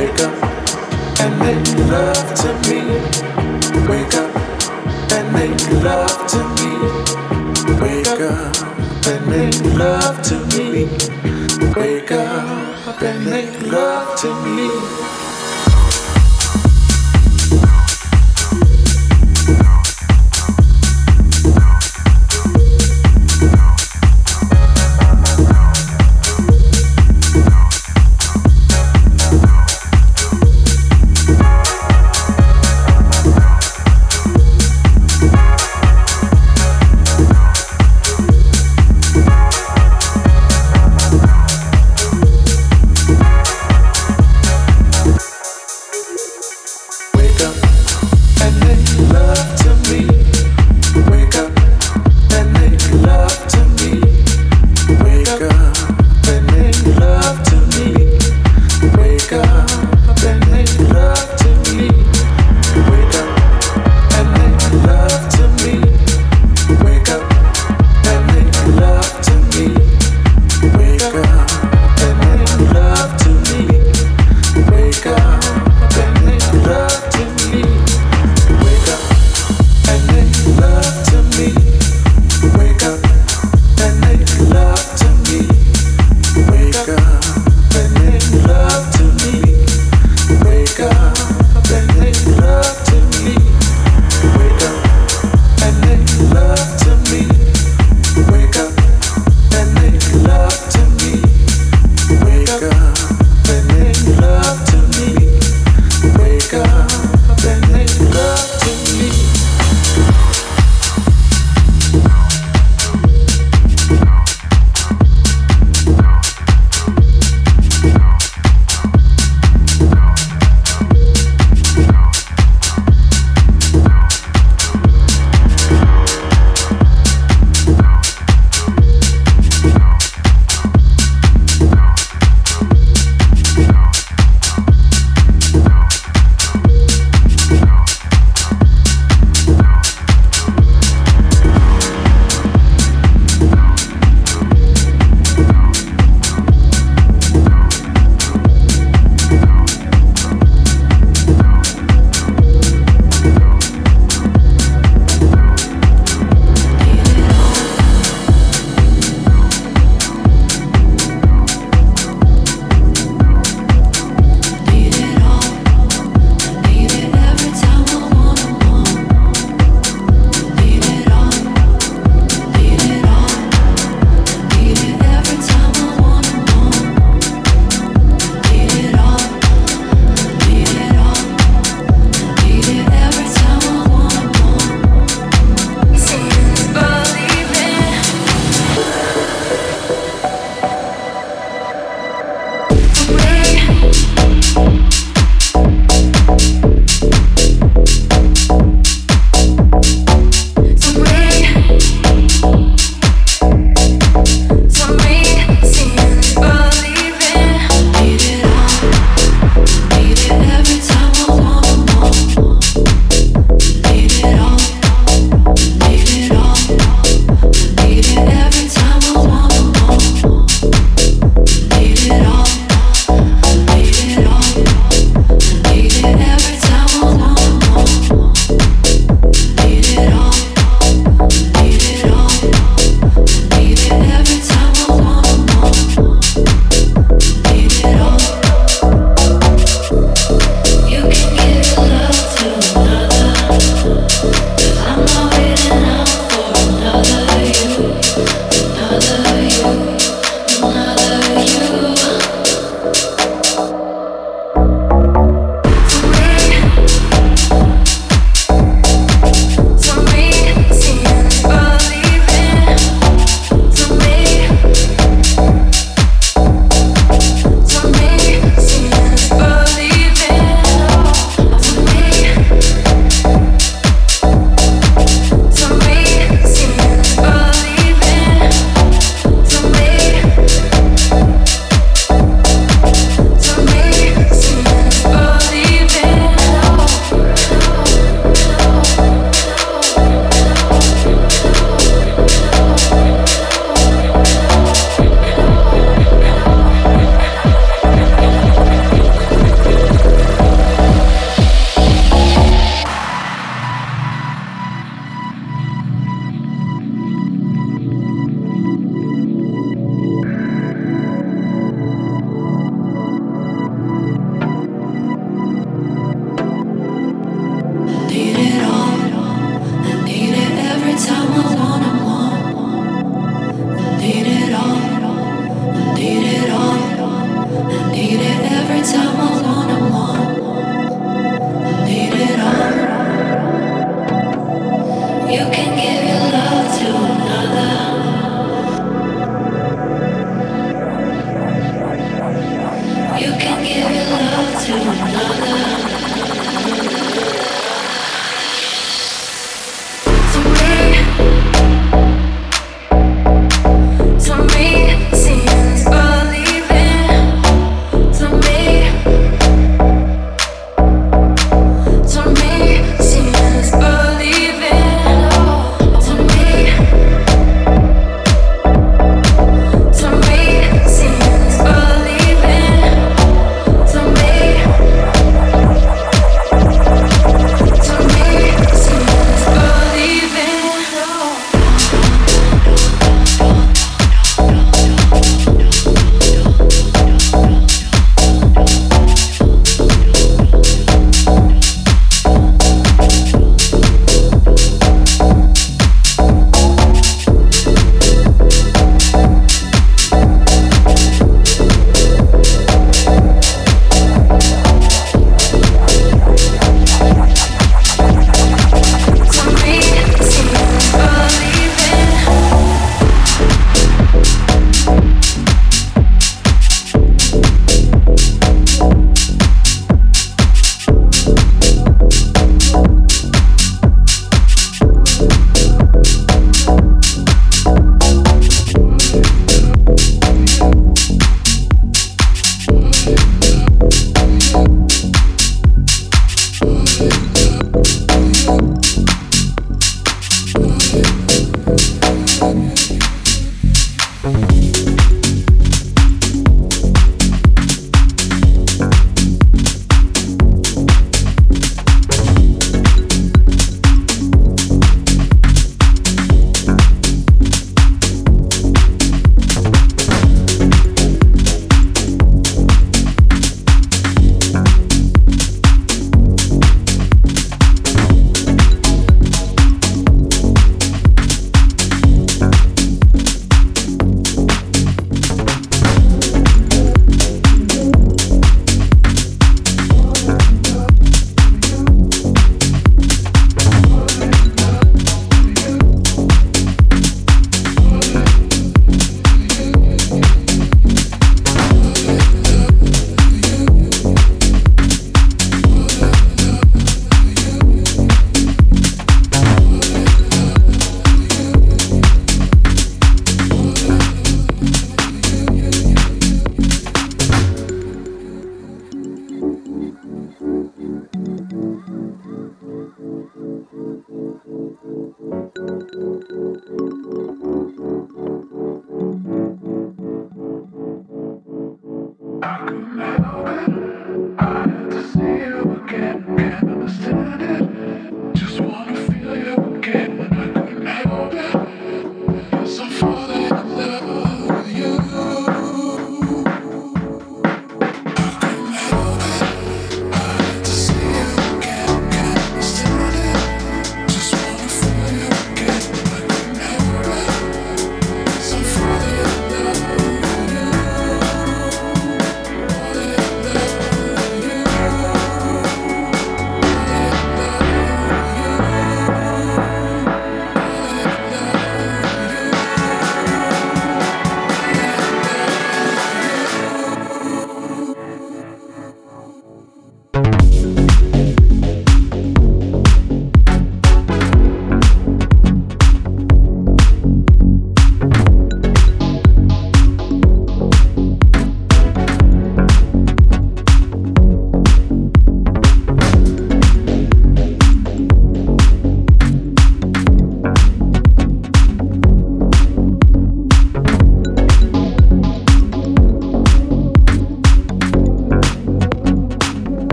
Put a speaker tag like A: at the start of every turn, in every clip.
A: Wake up and make love to me. Wake up and make love to me. Wake up and make love to me. Wake up and make love to me.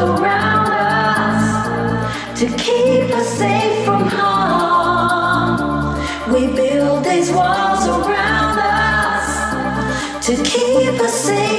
B: us to keep us safe from harm. We build these walls around us to keep us safe.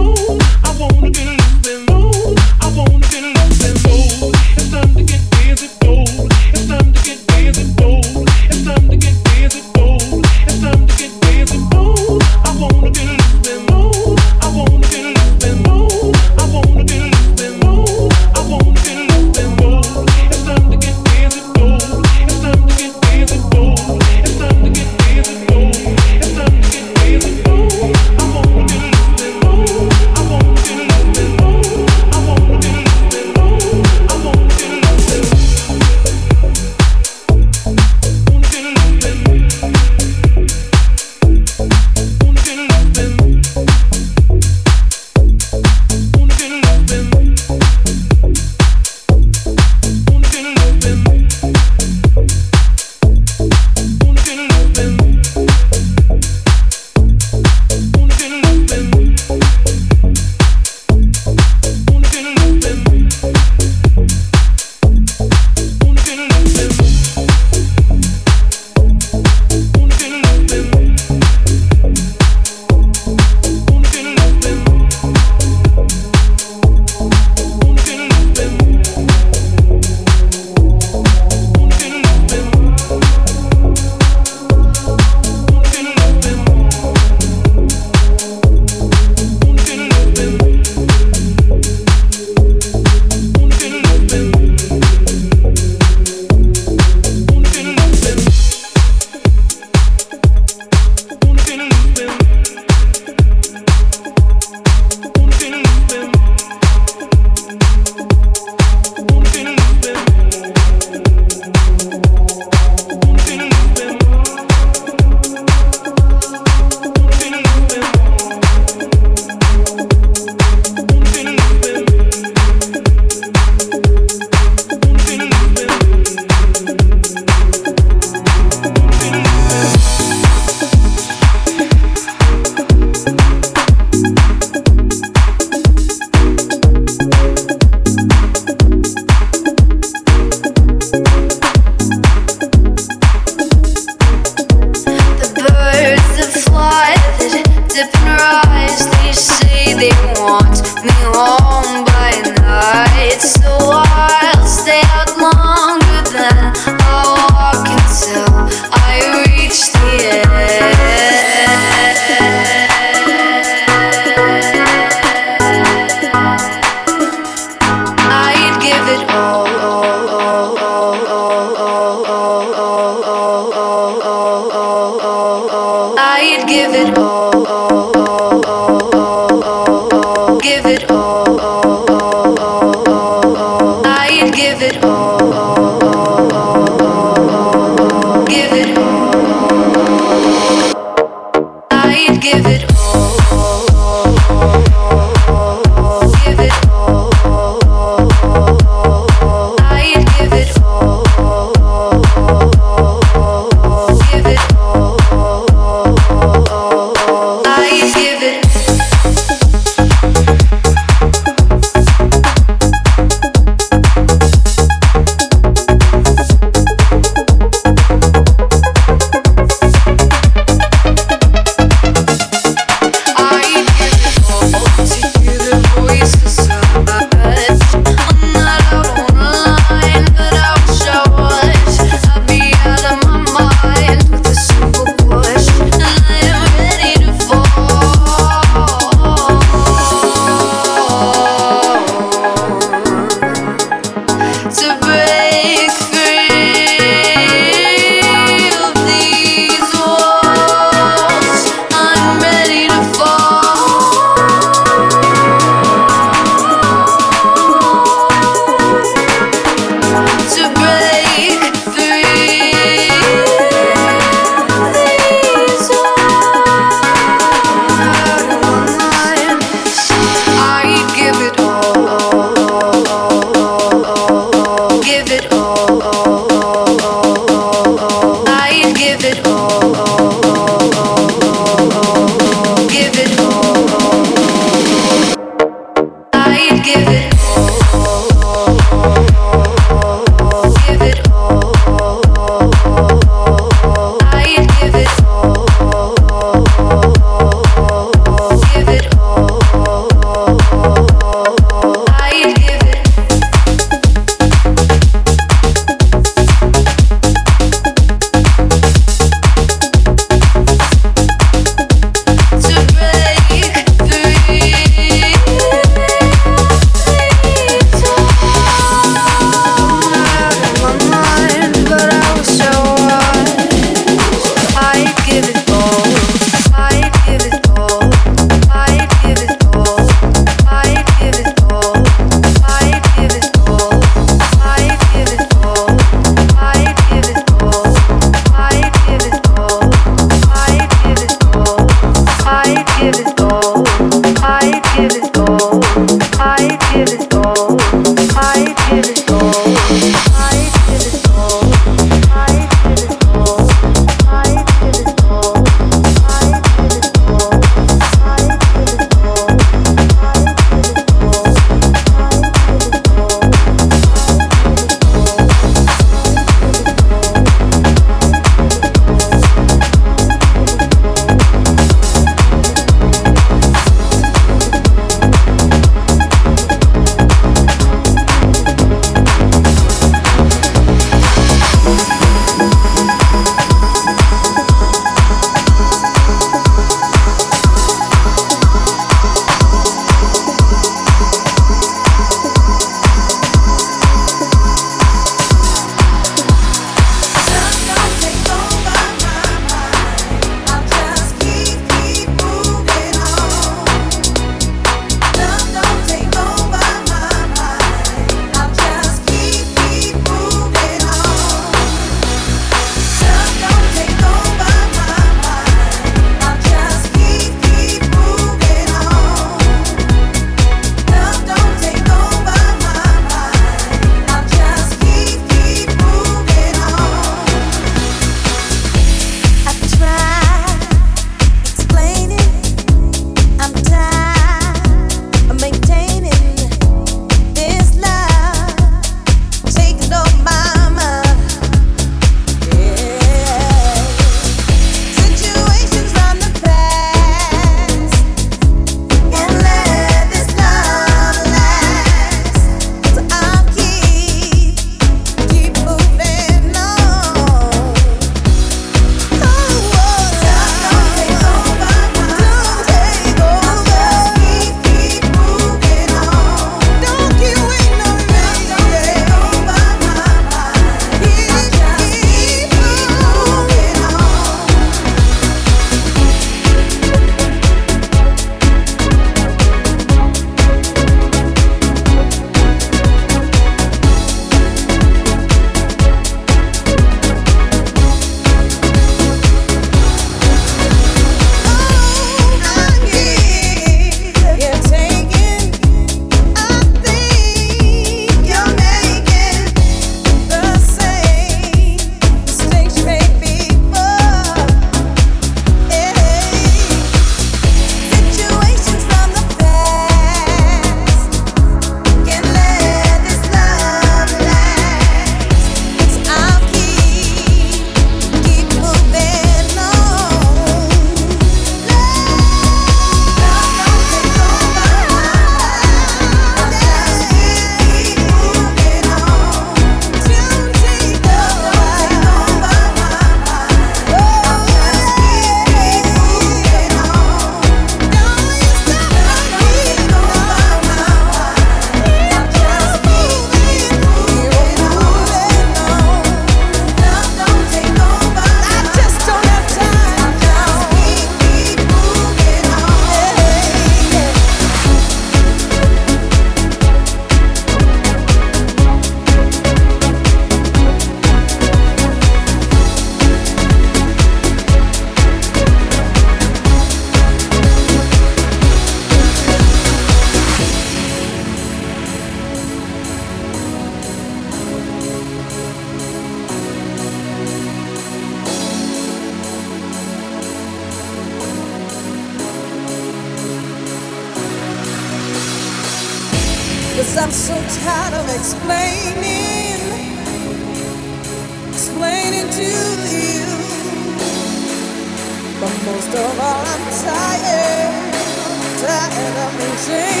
C: Tried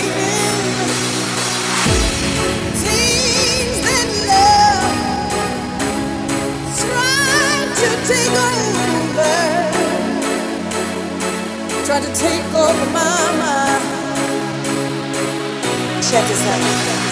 C: to take over Try to take over my mind. Check this out.